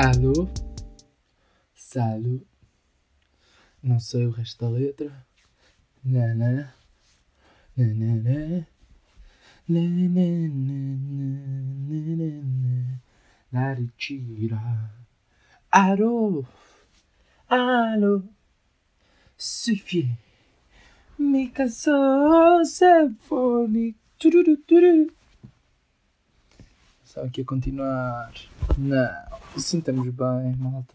Alô? Salut. Não sei o resto da letra. Nanã. Nanã. Naritira. Alô? Alô? Suffit. Me cansou sinfônico. Tururu. Só aqui a continuar. Não, assim bem, malta.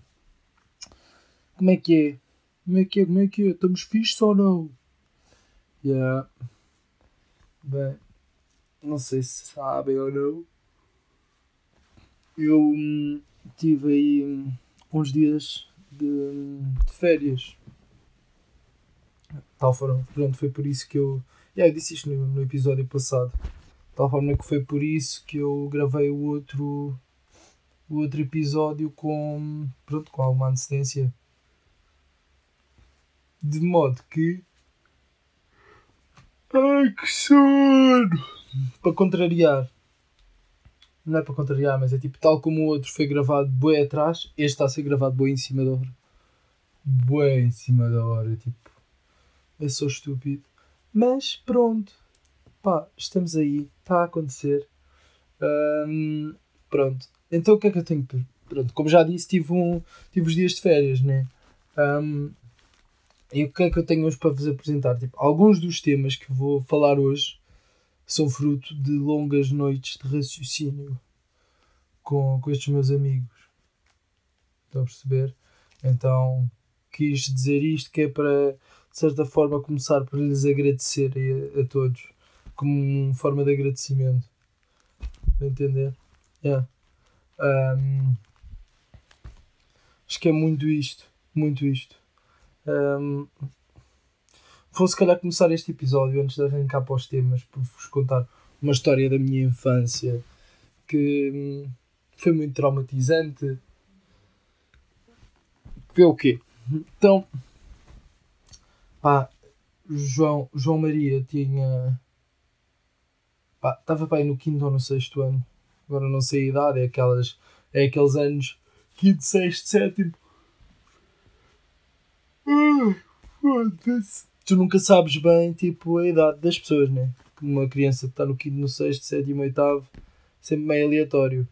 Como é que é? Como é que é? Como é que é? Estamos fixos ou não? Yeah. Bem, não sei se sabem ou não. Eu hum, tive aí hum, uns dias de, hum, de férias. Tal forma, pronto, foi por isso que eu. Yeah, eu disse isto no, no episódio passado. Tal forma que foi por isso que eu gravei o outro, o outro episódio com, pronto, com alguma antecedência. De modo que. Ai que sono! Para contrariar. Não é para contrariar, mas é tipo tal como o outro foi gravado bué atrás, este está a ser gravado bué em cima da hora. Bué em cima da hora, tipo. Eu sou estúpido. Mas pronto. Pá, estamos aí. Está a acontecer. Hum, pronto. Então o que é que eu tenho? Pronto, como já disse, tive, um, tive os dias de férias, né? Hum, e o que é que eu tenho hoje para vos apresentar? Tipo, alguns dos temas que vou falar hoje são fruto de longas noites de raciocínio com, com estes meus amigos. Estão a perceber? Então quis dizer isto que é para, de certa forma, começar por lhes agradecer a, a todos, como forma de agradecimento. Entender? Yeah. Um, acho que é muito isto. Muito isto. Um, vou se calhar começar este episódio antes de arrancar para os temas por vos contar uma história da minha infância que hum, foi muito traumatizante. Vê o quê? Então, pá, João, João Maria tinha. Pá, estava bem no quinto ou no sexto ano. Agora não sei a idade, é, aquelas, é aqueles anos quinto, sexto, sétimo. Foda-se. Tu nunca sabes bem, tipo, a idade das pessoas, né? Uma criança que está no quinto, no sexto, sétimo, oitavo, sempre meio aleatório.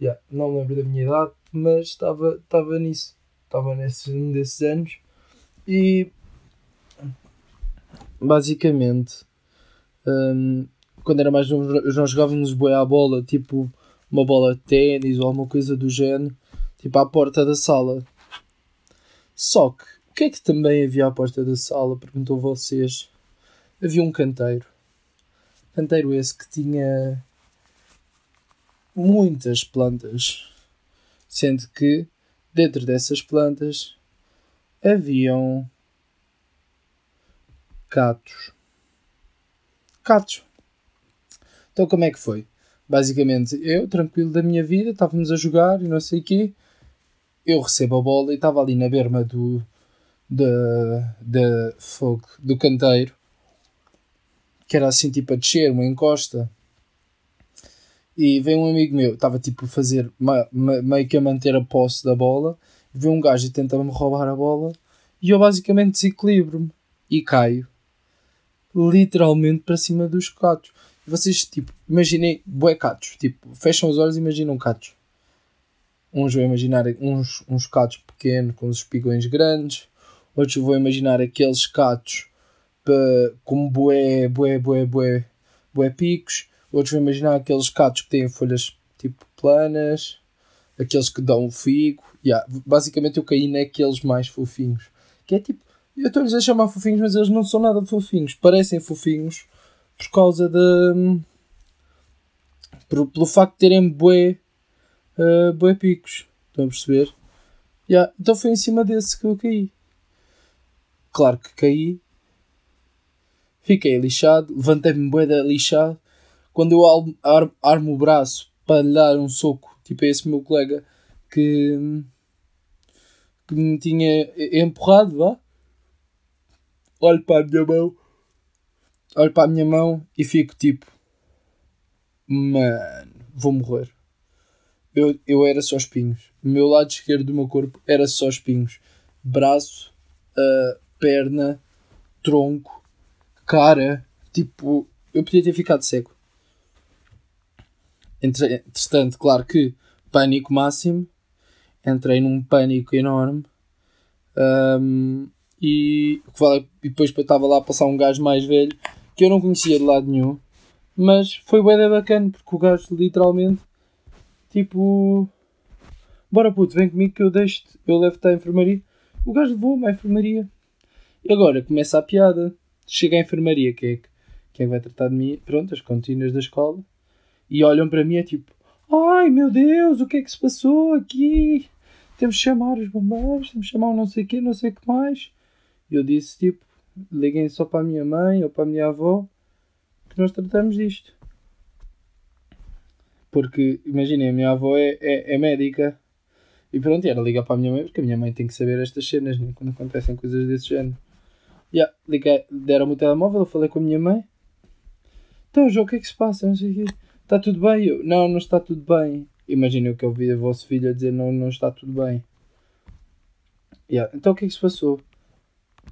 Yeah, não me lembro da minha idade, mas estava, estava nisso. Estava nesse, num desses anos. E basicamente, hum, quando era mais novo, nós jogávamos boi à bola, tipo uma bola de ténis ou alguma coisa do género, tipo à porta da sala. Só que, o que é que também havia à porta da sala? Perguntou vocês. Havia um canteiro. Canteiro esse que tinha muitas plantas, sendo que dentro dessas plantas haviam catos. Catos. Então como é que foi? Basicamente, eu, tranquilo da minha vida, estávamos a jogar e não sei o quê. Eu recebo a bola e estava ali na berma do, da, da fogo, do canteiro, que era assim tipo a descer, uma encosta. E veio um amigo meu, estava tipo a fazer meio que a manter a posse da bola. Veio um gajo e tenta-me roubar a bola. E eu basicamente desequilibro-me e caio literalmente para cima dos catos. Vocês, tipo, imaginem bué catos. Tipo, fecham os olhos e imaginam catos. Uns vão imaginar uns, uns catos pequenos com os espigões grandes. Outros vão imaginar aqueles catos com bué, bué, bué, bué, bué picos. Outros vão imaginar aqueles catos que têm folhas tipo planas. Aqueles que dão figo. Yeah, basicamente eu caí naqueles mais fofinhos. Que é tipo, eu estou-lhes a chamar fofinhos, mas eles não são nada fofinhos. Parecem fofinhos por causa de. Por, pelo facto de terem bué, uh, bué picos. Estão a perceber? Yeah, então foi em cima desse que eu caí. Claro que caí. Fiquei lixado. Levantei-me bué da lixado. Quando eu armo, armo o braço para lhe dar um soco, tipo a esse meu colega que, que me tinha empurrado, vá. Olho para a minha mão olho para a minha mão e fico tipo, mano, vou morrer. eu, eu era só espinhos. O meu lado esquerdo do meu corpo era só espinhos. Braço, uh, perna, tronco, cara. Tipo, eu podia ter ficado cego. Entretanto, claro que pânico máximo. Entrei num pânico enorme. Um, e, e depois estava lá a passar um gajo mais velho que eu não conhecia de lado nenhum. Mas foi bem bacana porque o gajo literalmente tipo bora puto, vem comigo que eu deixo-te, eu levo-te à enfermaria. O gajo levou-me à enfermaria. E agora começa a piada. Chega à enfermaria, quem é que, quem é que vai tratar de mim? Pronto, as contínuas da escola. E olham para mim é tipo, ai meu Deus, o que é que se passou aqui? Temos de chamar os bombeiros, temos de chamar o não sei o quê, não sei o que mais. E eu disse tipo, liguem só para a minha mãe ou para a minha avó que nós tratamos disto. Porque, imaginem, a minha avó é, é, é médica. E pronto, era ligar para a minha mãe, porque a minha mãe tem que saber estas cenas, né? quando acontecem coisas desse género. Yeah, deram-me o telemóvel, eu falei com a minha mãe. Então, João, o que é que se passa? Não sei o quê. Está tudo bem? Eu, não, não está tudo bem. Imaginem o que eu ouvi a vosso filho a dizer não, não está tudo bem. Yeah. Então o que é que se passou?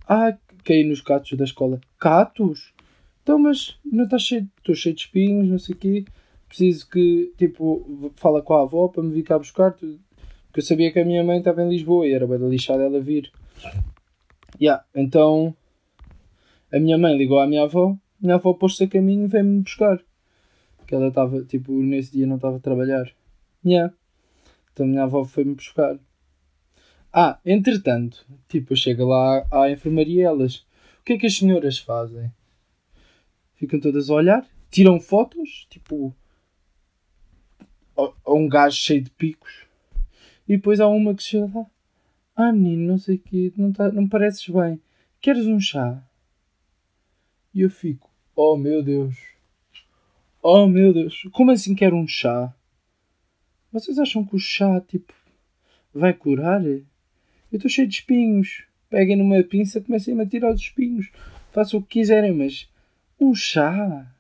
Ah, caí nos catos da escola. Catos? Então, mas não está cheio, estou cheio de espinhos, não sei o quê. Preciso que, tipo, fala com a avó para me vir cá buscar. Porque eu sabia que a minha mãe estava em Lisboa e era bem lixada ela vir. Yeah, então, a minha mãe ligou à minha avó. Minha avó pôs-se a caminho e veio-me buscar. Que ela estava, tipo, nesse dia não estava a trabalhar. Yeah. Então minha avó foi-me buscar. Ah, entretanto, tipo, eu chego lá à enfermaria e elas. O que é que as senhoras fazem? Ficam todas a olhar, tiram fotos, tipo. A um gajo cheio de picos. E depois há uma que chega lá. Ah, menino, não sei o quê, não, tá, não pareces bem. Queres um chá? E eu fico. Oh meu Deus. Oh meu Deus. Como assim quero um chá? Vocês acham que o chá, tipo, vai curar? Eu estou cheio de espinhos. Peguem numa pinça, comecem a tirar os espinhos. Façam o que quiserem, mas um chá.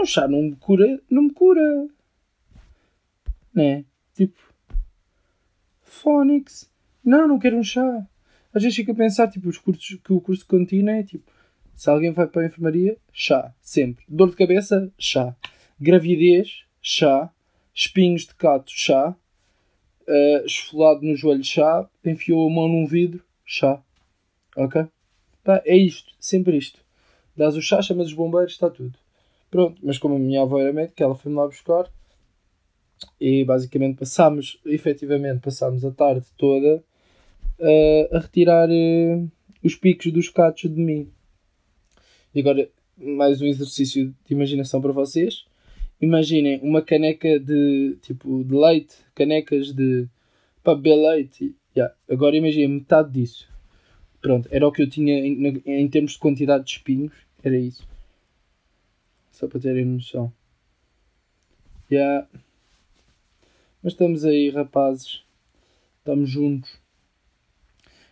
Um chá não me cura. Não me cura. Né? Tipo. Phonics. Não, não quero um chá. Às vezes fico a pensar, tipo, os cursos que o curso contínuo é tipo. Se alguém vai para a enfermaria, chá. Sempre. Dor de cabeça, chá. Gravidez, chá. Espinhos de cato, chá uh, esfolado no joelho chá, enfiou a mão num vidro, chá. Ok? É isto, sempre isto. Dás o chá, chamas os bombeiros, está tudo. Pronto, mas como a minha avó era médica, ela foi-me lá buscar e basicamente passámos, efetivamente, passámos a tarde toda uh, a retirar uh, os picos dos catos de mim. E agora, mais um exercício de imaginação para vocês imaginem uma caneca de tipo de leite, canecas de para beber leite. Yeah. Agora imaginem metade disso. Pronto, era o que eu tinha em, em, termos de quantidade de espinhos, era isso. Só para terem noção. Yeah. Mas estamos aí, rapazes. Estamos juntos.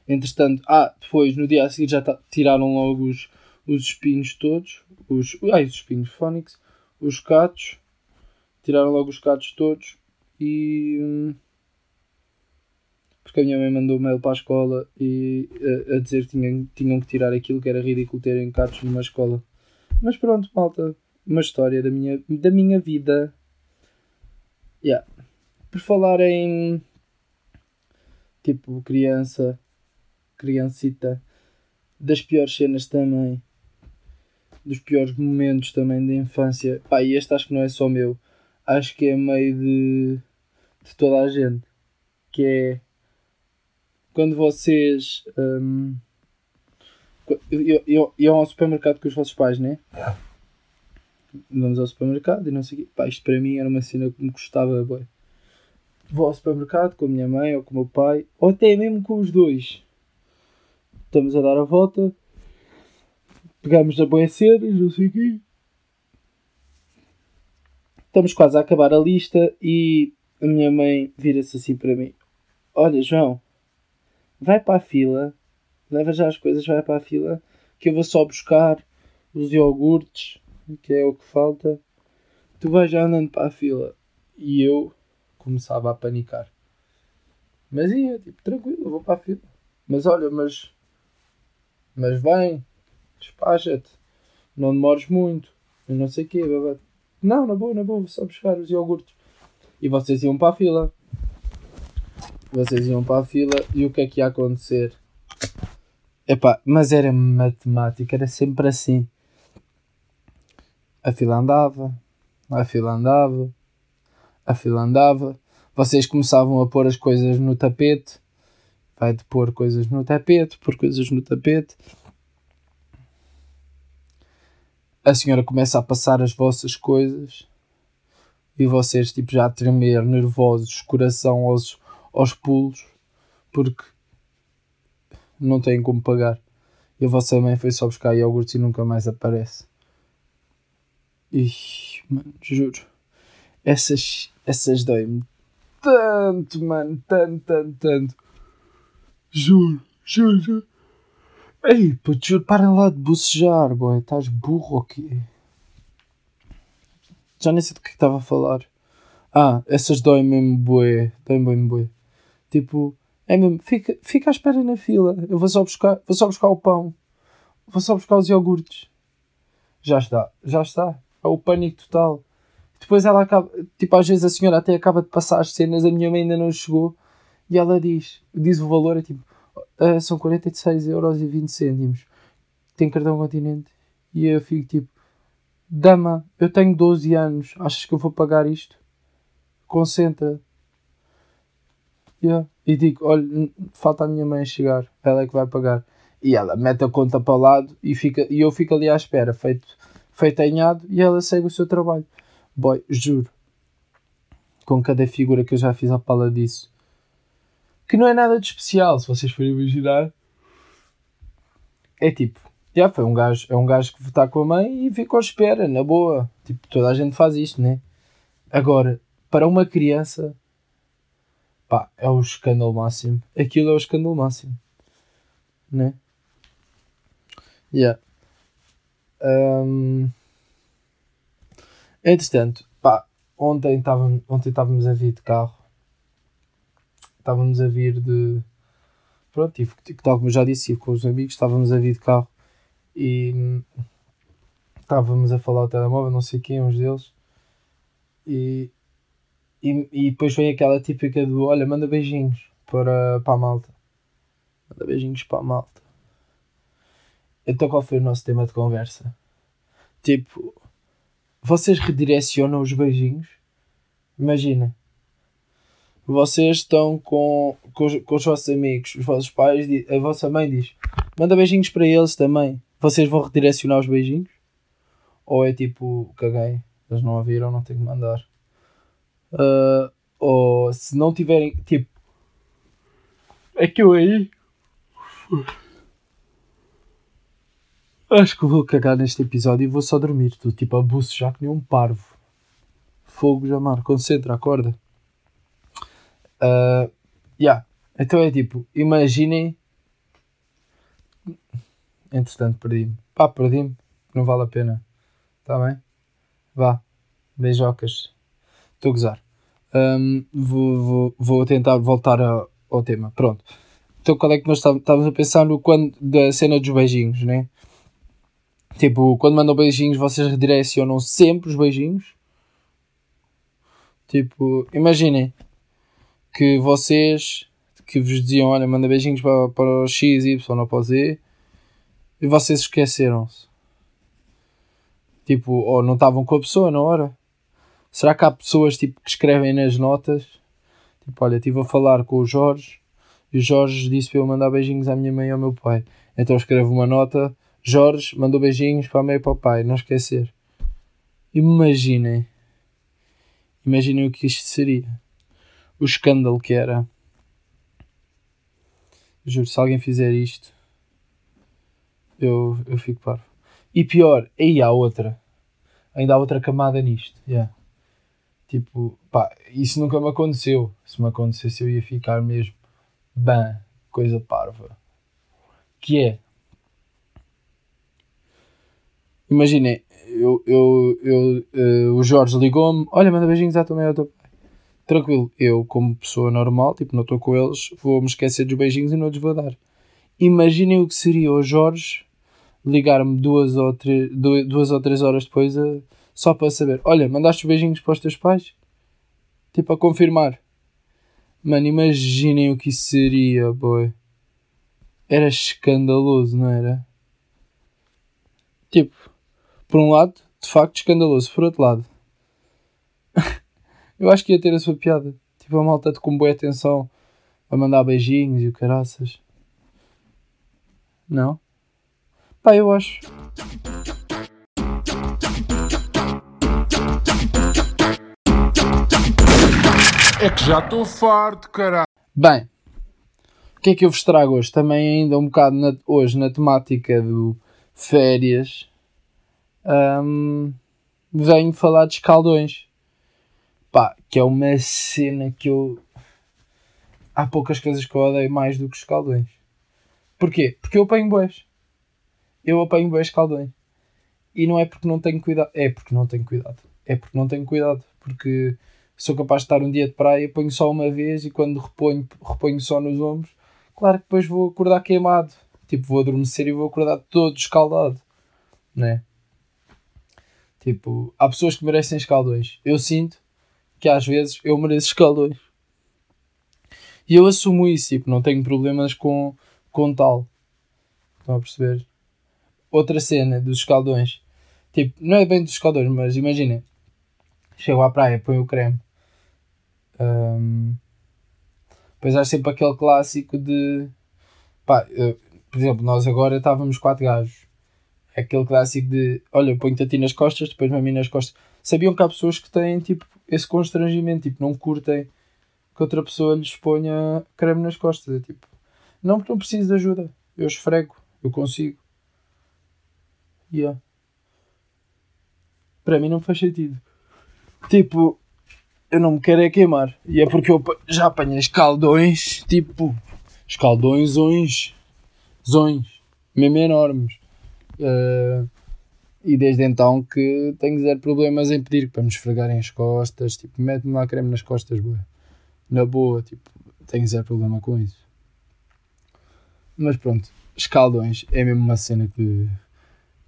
Entretanto, ah, depois no dia a seguir já tiraram logo os, os espinhos todos. Os, ai, os espinhos fónicos. Os catos tiraram logo os catos todos e. Hum, porque a minha mãe mandou mail para a escola e a, a dizer que tinham, tinham que tirar aquilo que era ridículo terem catos numa escola. Mas pronto, malta. Uma história da minha, da minha vida. Yeah. Por falar em. Tipo, criança. Criancita. Das piores cenas também. Dos piores momentos também da infância. Pá, e este acho que não é só meu acho que é meio de, de toda a gente. Que é quando vocês um, iam ao supermercado com os vossos pais, né? Vamos ao supermercado e não sei o quê. Pá, isto para mim era uma cena que me custava bem. Vou ao supermercado com a minha mãe ou com o meu pai, ou até mesmo com os dois. Estamos a dar a volta, pegamos a boia cenas, não sei o quê estamos quase a acabar a lista e a minha mãe vira-se assim para mim: Olha, João, vai para a fila, leva já as coisas, vai para a fila, que eu vou só buscar os iogurtes, que é o que falta. Tu vais já andando para a fila. e eu começava a panicar. Mas ia, tipo, tranquilo, vou para a fila. Mas olha, mas. Mas vem, despacha-te, não demores muito, e não sei o quê. Babá. Não, na boa, na boa, só buscar os iogurtes. E vocês iam para a fila. Vocês iam para a fila e o que é que ia acontecer? Epá, mas era matemática, era sempre assim. A fila andava, a fila andava, a fila andava. Vocês começavam a pôr as coisas no tapete. Vai de pôr coisas no tapete, pôr coisas no tapete. A senhora começa a passar as vossas coisas e vocês tipo já a tremer, nervosos, coração aos, aos pulos, porque não têm como pagar. E a vossa mãe foi só buscar iogurtes e nunca mais aparece. Ih, mano, juro. Essas, essas doem-me tanto, mano. Tanto, tanto, tanto. Juro, juro, juro. Ei, puto, parem lá de bocejar, boy. Estás burro ou quê? Já nem sei do que estava a falar. Ah, essas doem mesmo bué. Doem mesmo bué. Tipo, é mesmo, fica, fica à espera na fila. Eu vou só buscar, vou só buscar o pão. Vou só buscar os iogurtes. Já está, já está. É o pânico total. Depois ela acaba, tipo, às vezes a senhora até acaba de passar as cenas, a minha mãe ainda não chegou. E ela diz, diz o valor, é tipo, ah, são 46,20€. Tem cartão continente. E eu fico tipo, dama, eu tenho 12 anos, achas que eu vou pagar isto? Concentra. Yeah. E digo, olha, falta a minha mãe chegar, ela é que vai pagar. E ela mete a conta para o lado e, fica, e eu fico ali à espera, feito, feito anhado, e ela segue o seu trabalho. Boy, juro, com cada figura que eu já fiz à pala disso, que não é nada de especial, se vocês forem imaginar. É tipo, já foi um gajo, é um gajo que está com a mãe e ficou à espera, na boa. Tipo, toda a gente faz isto, né? Agora, para uma criança, pá, é o escândalo máximo. Aquilo é o escândalo máximo, né? Yeah. Um... Entretanto, pá, ontem estávamos, ontem estávamos a vir de carro. Estávamos a vir de. Pronto, tive, tal como já disse, com os amigos, estávamos a vir de carro e estávamos a falar ao telemóvel, não sei quem, uns deles. E, e, e depois vem aquela típica do: Olha, manda beijinhos para, para a malta. Manda beijinhos para a malta. Então, qual foi o nosso tema de conversa? Tipo, vocês redirecionam os beijinhos? Imagina, vocês estão com, com, os, com os vossos amigos, os vossos pais, a vossa mãe diz: manda beijinhos para eles também. Vocês vão redirecionar os beijinhos? Ou é tipo, caguei, eles não a viram, não tenho que mandar. Uh, ou se não tiverem, tipo, é que eu aí. Acho que vou cagar neste episódio e vou só dormir. Tipo a buço já que nem um parvo. Fogo, Jamar, concentra, acorda. Uh, yeah. Então é tipo, imaginem. Entretanto, perdi-me. Pá, perdi-me. Não vale a pena. Está bem? Vá. Beijocas. Estou a gozar. Um, vou, vou, vou tentar voltar ao, ao tema. Pronto. Então qual é que nós estávamos a pensar no quando da cena dos beijinhos, né? Tipo, quando mandam beijinhos, vocês redirecionam sempre os beijinhos. Tipo, imaginem que vocês que vos diziam, olha, manda beijinhos para, para o X, Y ou para o Z e vocês esqueceram-se. Tipo, ou não estavam com a pessoa na hora. Será que há pessoas tipo, que escrevem nas notas? Tipo, olha, estive a falar com o Jorge e o Jorge disse para eu mandar beijinhos à minha mãe e ao meu pai. Então escrevo uma nota Jorge mandou beijinhos para a mãe e para o pai, não esquecer. Imaginem. Imaginem o que isto seria. O escândalo que era. Juro, se alguém fizer isto, eu, eu fico parvo. E pior, aí há outra. Ainda há outra camada nisto. Yeah. Tipo, pá, isso nunca me aconteceu. Se me acontecesse, eu ia ficar mesmo. Bem, coisa parva. Que é Imaginem, eu, eu, eu, uh, o Jorge ligou-me, olha, manda beijinhos à tua mãe ao teu. Tranquilo, eu como pessoa normal, tipo, não estou com eles, vou-me esquecer dos beijinhos e não lhes vou dar. Imaginem o que seria o Jorge ligar-me duas ou, três, duas ou três horas depois a, só para saber, olha, mandaste os beijinhos para os teus pais? Tipo, a confirmar. Mano, imaginem o que isso seria, boy. Era escandaloso, não era? Tipo, por um lado, de facto escandaloso. Por outro lado, eu acho que ia ter a sua piada. Tipo, a malta com boa atenção a mandar beijinhos e o caraças. Não? Pá, eu acho. É que já estou farto, caralho. Bem, o que é que eu vos trago hoje? Também ainda um bocado na, hoje na temática do férias. Um, venho falar de escaldões. Pá, que é uma cena que eu... Há poucas coisas que eu odeio mais do que escaldões. Porquê? Porque eu apanho boés. Eu apanho boés escaldões. E não é porque não tenho cuidado. É porque não tenho cuidado. É porque não tenho cuidado. Porque sou capaz de estar um dia de praia, ponho só uma vez e quando reponho, reponho só nos ombros, claro que depois vou acordar queimado. Tipo, vou adormecer e vou acordar todo escaldado. Né? Tipo, há pessoas que merecem escaldões. Eu sinto que às vezes eu mereço escaldões. E eu assumo isso, tipo, não tenho problemas com, com tal. Estão a perceber? Outra cena dos escaldões. Tipo, não é bem dos escaldões, mas imaginem. Chego à praia, ponho o creme um, depois há sempre aquele clássico de. Pá, eu, por exemplo, nós agora estávamos quatro gajos. Aquele clássico de. Olha, ponho-te a ti nas costas, depois mim nas costas. Sabiam que há pessoas que têm tipo esse constrangimento, tipo, não curtem que outra pessoa lhes ponha creme nas costas. É tipo, não porque não preciso de ajuda. Eu esfrego, eu consigo. Yeah. Para mim não faz sentido. Tipo, eu não me quero é queimar. E é porque eu já apanhei escaldões, tipo, escaldões, zões, zões, mesmo enormes. Uh, e desde então que tenho zero problemas em pedir para me esfregarem as costas, tipo, mete-me lá creme nas costas, boa. Na boa, tipo, tenho zero problema com isso. Mas pronto, escaldões é mesmo uma cena que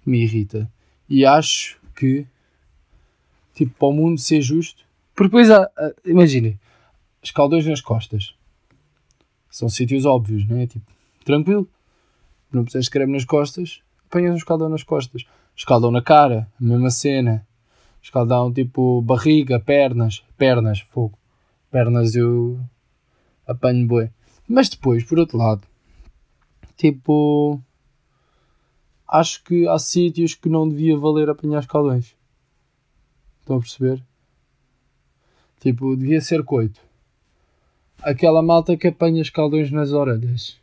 me irrita. E acho que, tipo, para o mundo ser justo, porque depois há, imaginem, escaldões nas costas. São sítios óbvios, não é? Tipo, tranquilo. Não precisas de creme nas costas, apanhas um escaldão nas costas. Escaldão na cara, mesma cena. Escaldão tipo barriga, pernas, pernas, fogo. Pernas eu apanho boi. Mas depois, por outro lado, tipo, acho que há sítios que não devia valer apanhar escaldões. Estão a perceber? Tipo, devia ser coito. Aquela malta que apanha escaldões nas orelhas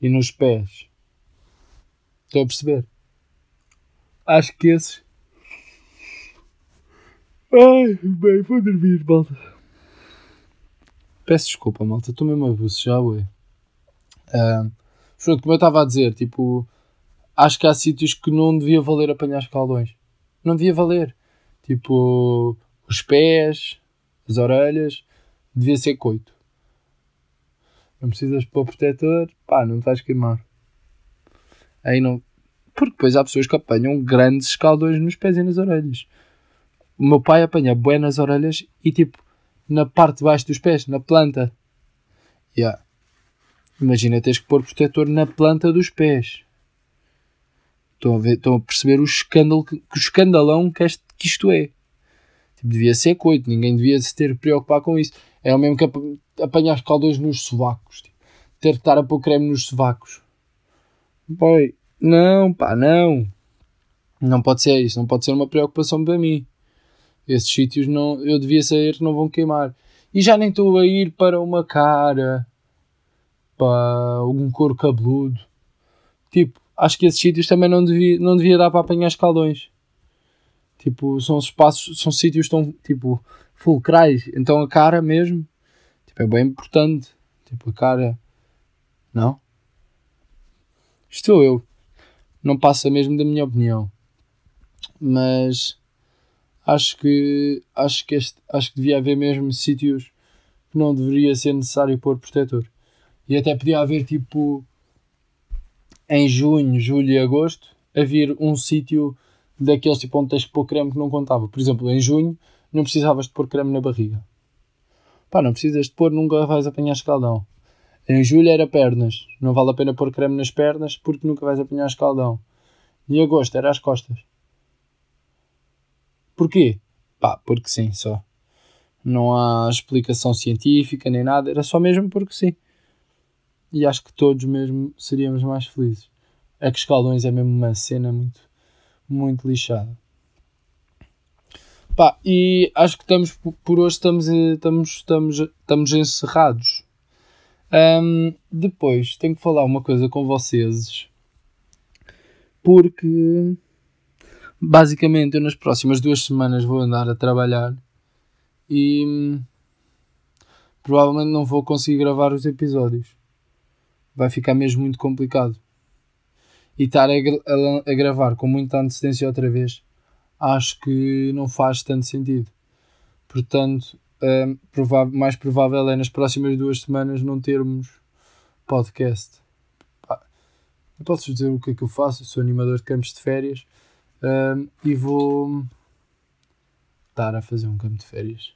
e nos pés. Estou a perceber? Acho que esses. Ai, bem, vou dormir, malta. Peço desculpa, malta, estou mesmo a já ué. Uh, pronto, como eu estava a dizer, tipo, acho que há sítios que não devia valer apanhar escaldões. Não devia valer. Tipo, os pés, as orelhas, devia ser coito. Não precisas pôr protetor, pá, não estás a queimar. Aí não. Porque depois há pessoas que apanham grandes escaldões nos pés e nas orelhas. O meu pai apanha bué nas orelhas e tipo na parte de baixo dos pés, na planta. Yeah. Imagina teres que pôr protetor na planta dos pés. Estão a, ver, estão a perceber o escândalo, que, o escandalão que, este, que isto é. Tipo, devia ser coito, ninguém devia se ter preocupar com isso. É o mesmo que apanhar escaldões nos sovacos. Tipo, ter que estar a pôr creme nos sovacos. Boy, não, pá, não. Não pode ser isso, não pode ser uma preocupação para mim. Esses sítios não, eu devia saber que não vão queimar. E já nem estou a ir para uma cara, para algum couro cabeludo. Tipo, acho que esses sítios também não devia, não devia dar para apanhar escaldões. Tipo, são espaços, são sítios tão, tipo, fulcrais. Então a cara mesmo, tipo, é bem importante. Tipo, a cara, não? Estou eu. Não passa mesmo da minha opinião. Mas acho que acho que este, acho que devia haver mesmo sítios que não deveria ser necessário pôr protetor. E até podia haver tipo em junho, julho e agosto, haver um sítio daqueles tipo onde tens que pôr creme que não contava. Por exemplo, em junho não precisavas de pôr creme na barriga. Pá, não precisas de pôr, nunca vais apanhar escaldão. Em julho era pernas, não vale a pena pôr creme nas pernas porque nunca vais apanhar escaldão. Em agosto era as costas. Porquê? Pá, porque sim, só. Não há explicação científica nem nada, era só mesmo porque sim. E acho que todos mesmo seríamos mais felizes. É que escaldões é mesmo uma cena muito, muito lixada. Pá, e acho que estamos por hoje estamos, estamos, estamos, estamos encerrados. Um, depois tenho que falar uma coisa com vocês porque basicamente eu nas próximas duas semanas vou andar a trabalhar e hum, provavelmente não vou conseguir gravar os episódios. Vai ficar mesmo muito complicado. E estar a, a, a gravar com muita antecedência outra vez acho que não faz tanto sentido. Portanto, provável, mais provável é nas próximas duas semanas não termos podcast. Eu posso dizer o que é que eu faço, sou animador de campos de férias e vou estar a fazer um campo de férias.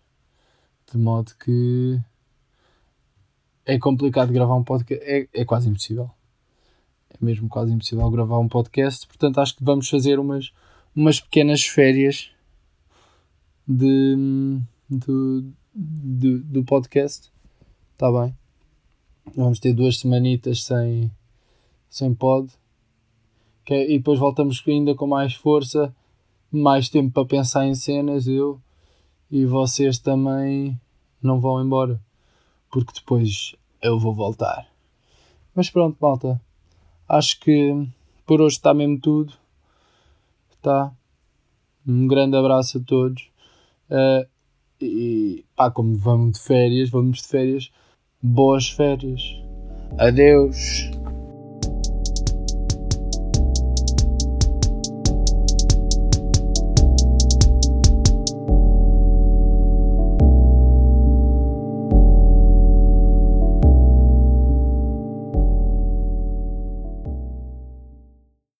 De modo que é complicado gravar um podcast, é, é quase impossível. É mesmo quase impossível gravar um podcast, portanto acho que vamos fazer umas umas pequenas férias de, do, do, do podcast. Está bem? Vamos ter duas semanitas sem, sem pod. É, e depois voltamos ainda com mais força, mais tempo para pensar em cenas. Eu e vocês também não vão embora. Porque depois eu vou voltar. Mas pronto, malta. Acho que por hoje está mesmo tudo tá? Um grande abraço a todos. Uh, e pá, como vamos de férias, vamos de férias, boas férias. Adeus.